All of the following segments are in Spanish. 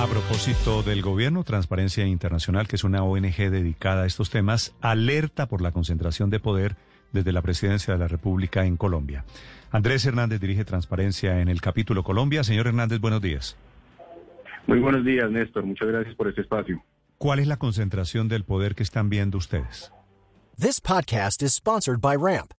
A propósito del gobierno, Transparencia Internacional, que es una ONG dedicada a estos temas, alerta por la concentración de poder desde la presidencia de la República en Colombia. Andrés Hernández dirige Transparencia en el capítulo Colombia. Señor Hernández, buenos días. Muy buenos días, Néstor. Muchas gracias por este espacio. ¿Cuál es la concentración del poder que están viendo ustedes? This podcast is sponsored by Ramp.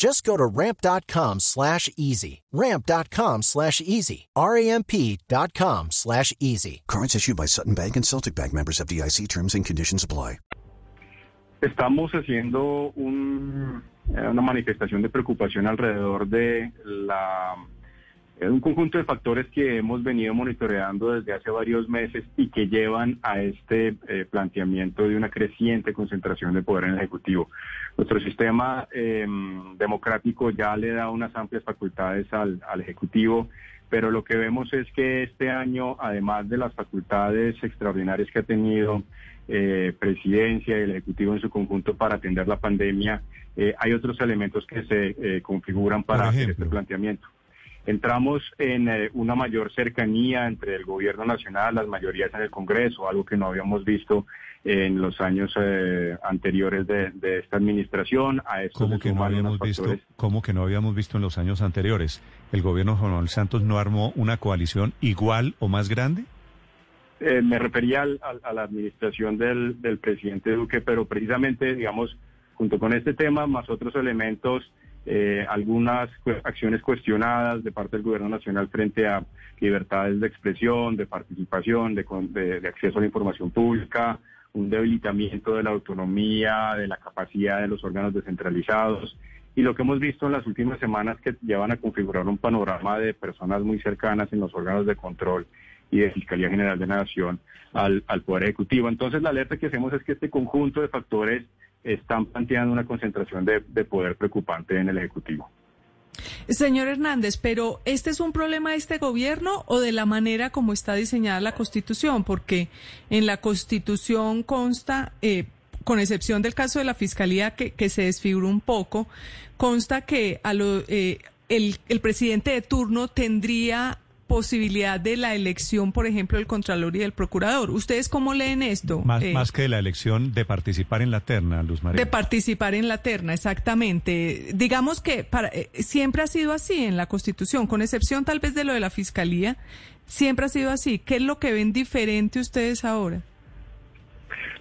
Just go to ramp.com slash easy. Ramp.com slash easy. R-A-M-P.com slash easy. Cards issued by Sutton Bank and Celtic Bank members of FDIC terms and conditions apply. Estamos haciendo un, eh, una manifestación de preocupación alrededor de la eh, un conjunto de factores que hemos venido monitoreando desde hace varios meses y que llevan a este eh, planteamiento de una creciente concentración de poder en el Ejecutivo. Nuestro sistema eh, democrático ya le da unas amplias facultades al, al, Ejecutivo, pero lo que vemos es que este año, además de las facultades extraordinarias que ha tenido eh, presidencia y el Ejecutivo en su conjunto para atender la pandemia, eh, hay otros elementos que se configuran para hacer este planteamiento. Entramos en eh, una mayor cercanía entre el gobierno nacional, las mayorías en el Congreso, algo que no habíamos visto en los años eh, anteriores de, de, esta administración. A esto ¿Cómo que, no habíamos visto, ¿Cómo que no habíamos visto en los años anteriores? ¿El gobierno Juan Manuel Santos no armó una coalición igual o más grande? Eh, me refería al, al, a la administración del, del presidente Duque, pero precisamente, digamos, junto con este tema, más otros elementos eh, algunas acciones cuestionadas de parte del gobierno nacional frente a libertades de expresión, de participación, de, de, acceso a la información pública, un debilitamiento de la autonomía, de la capacidad de los órganos descentralizados. Y lo que hemos visto en las últimas semanas que llevan a configurar un panorama de personas muy cercanas en los órganos de control y de Fiscalía General de Nación al Poder Ejecutivo. Entonces la alerta que hacemos es que este conjunto de factores están planteando una concentración de, de, poder preocupante en el Ejecutivo. Señor Hernández, pero ¿este es un problema de este gobierno o de la manera como está diseñada la Constitución? Porque en la Constitución consta, eh, con excepción del caso de la Fiscalía que, se desfiguró un poco, consta que a eh, el, el presidente de turno tendría posibilidad de la elección, por ejemplo, del Contralor y del Procurador. ¿Ustedes cómo leen esto? Más, eh, más que la elección de participar en la terna, Luz María. De participar en la terna, exactamente. Digamos que para, eh, siempre ha sido así en la Constitución, con excepción tal vez de lo de la Fiscalía, siempre ha sido así. ¿Qué es lo que ven diferente ustedes ahora?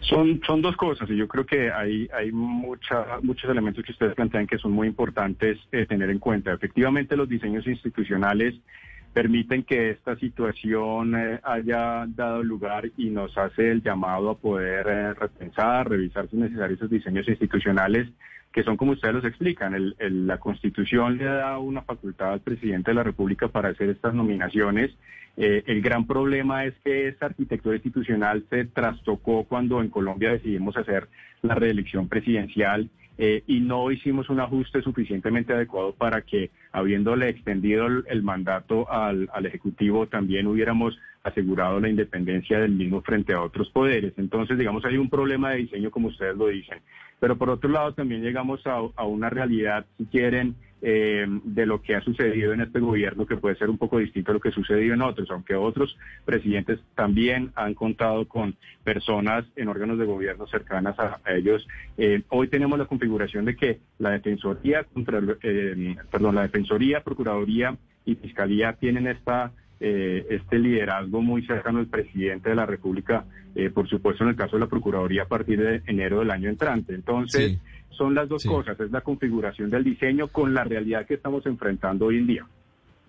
Son, son dos cosas y yo creo que hay, hay mucha, muchos elementos que ustedes plantean que son muy importantes eh, tener en cuenta. Efectivamente, los diseños institucionales permiten que esta situación eh, haya dado lugar y nos hace el llamado a poder eh, repensar, revisar si es necesario esos diseños institucionales que son como ustedes los explican. El, la Constitución le da una facultad al presidente de la República para hacer estas nominaciones. Eh, el gran problema es que esa arquitectura institucional se trastocó cuando en Colombia decidimos hacer la reelección presidencial eh, y no hicimos un ajuste suficientemente adecuado para que habiéndole extendido el, el mandato al, al Ejecutivo, también hubiéramos asegurado la independencia del mismo frente a otros poderes. Entonces, digamos, hay un problema de diseño, como ustedes lo dicen. Pero por otro lado, también llegamos a, a una realidad, si quieren, eh, de lo que ha sucedido en este gobierno, que puede ser un poco distinto a lo que ha sucedido en otros, aunque otros presidentes también han contado con personas en órganos de gobierno cercanas a, ellos. Eh, hoy tenemos la configuración de que la Defensoría, contra, eh, perdón, la Defensoría, Procuraduría y Fiscalía tienen esta eh, este liderazgo muy cercano al presidente de la República, eh, por supuesto en el caso de la Procuraduría a partir de enero del año entrante. Entonces. Son las dos Sí. cosas, es la configuración del diseño con la realidad que estamos enfrentando hoy en día.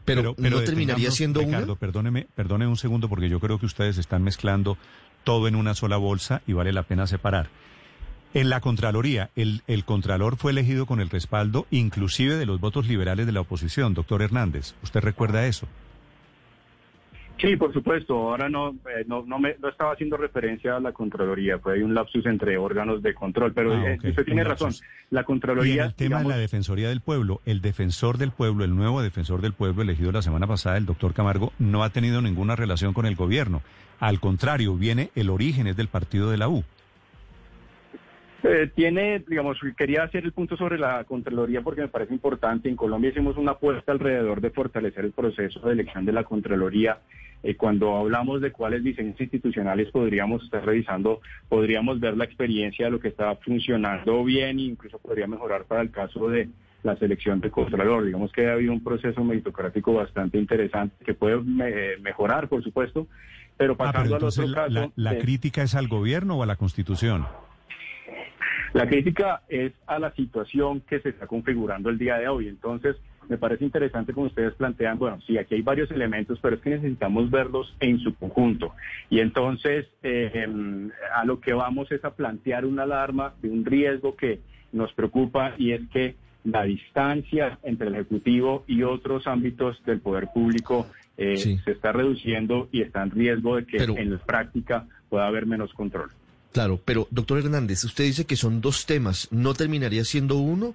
Pero, ¿no terminaría siendo Ricardo, una? perdóneme, perdóneme un segundo porque yo creo que ustedes están mezclando todo en una sola bolsa y vale la pena separar. En la Contraloría, el, el Contralor fue elegido con el respaldo inclusive de los votos liberales de la oposición, doctor Hernández. ¿Usted recuerda eso? Sí, por supuesto. Ahora no, eh, no, no, me, no estaba haciendo referencia a la Contraloría. Fue ahí un lapsus entre órganos de control. Pero Ah, eh, usted tiene razón. La Y en Contraloría, el tema digamos, de la Defensoría del Pueblo, el defensor del pueblo, el nuevo defensor del pueblo elegido la semana pasada, el doctor Camargo, no ha tenido ninguna relación con el gobierno. Al contrario, viene el origen es del partido de la U. Eh, tiene, digamos, quería hacer el punto sobre la Contraloría porque me parece importante. En Colombia hicimos una apuesta alrededor de fortalecer el proceso de elección de la Contraloría. Eh, cuando hablamos de cuáles diseños institucionales podríamos estar revisando, podríamos ver la experiencia de lo que está funcionando bien e incluso podría mejorar para el caso de la selección de Contralor. Digamos que ha habido un proceso meritocrático bastante interesante que puede me- mejorar, por supuesto, pero Ah, pasando pero al entonces otro la, caso... la- la de- crítica es al gobierno o a la Constitución. La crítica es a la situación que se está configurando el día de hoy. Entonces, me parece interesante como ustedes plantean, bueno, sí, aquí hay varios elementos, pero es que necesitamos verlos en su conjunto. Y entonces, eh, em, a lo que vamos es a plantear una alarma de un riesgo que nos preocupa y es que la distancia entre el Ejecutivo y otros ámbitos del poder público eh, Sí. se está reduciendo y está en riesgo de que Pero- en la práctica pueda haber menos control. Claro, pero doctor Hernández, usted dice que son dos temas. ¿No terminaría siendo uno?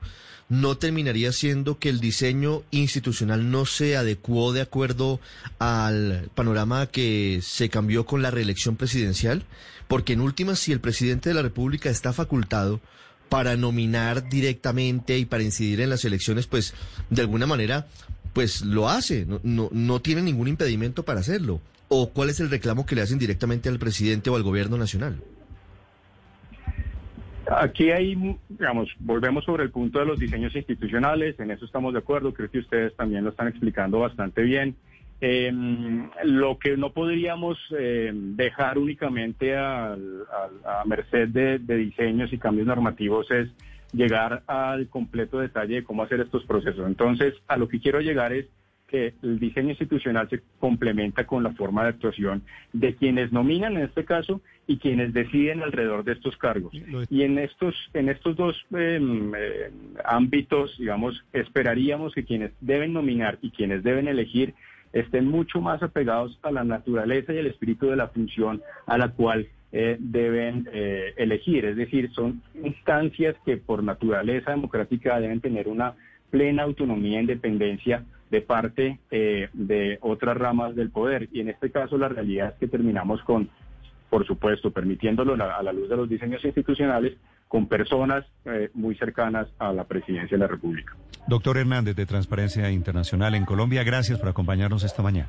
¿No terminaría siendo que el diseño institucional no se adecuó de acuerdo al panorama que se cambió con la reelección presidencial? Porque en últimas, si el presidente de la República está facultado para nominar directamente y para incidir en las elecciones, pues de alguna manera, pues lo hace, no, no, no tiene ningún impedimento para hacerlo. ¿O cuál es el reclamo que le hacen directamente al presidente o al gobierno nacional? Aquí hay, digamos, volvemos sobre el punto de los diseños institucionales, en eso estamos de acuerdo, creo que ustedes también lo están explicando bastante bien. Eh, lo que no podríamos eh, dejar únicamente a merced de diseños y cambios normativos es llegar al completo detalle de cómo hacer estos procesos. Entonces, a lo que quiero llegar es que el diseño institucional se complementa con la forma de actuación de quienes nominan en este caso y quienes deciden alrededor de estos cargos. Y en estos, en estos dos eh, eh, ámbitos, digamos, esperaríamos que quienes deben nominar y quienes deben elegir estén mucho más apegados a la naturaleza y el espíritu de la función a la cual eh, deben eh, elegir. Es decir, son instancias que por naturaleza democrática deben tener una plena autonomía e independencia de parte eh, de otras ramas del poder. Y en este caso la realidad es que terminamos con, por supuesto, permitiéndolo a la luz de los diseños institucionales, con personas eh, muy cercanas a la presidencia de la República. Doctor Hernández de Transparencia Internacional en Colombia, gracias por acompañarnos esta mañana.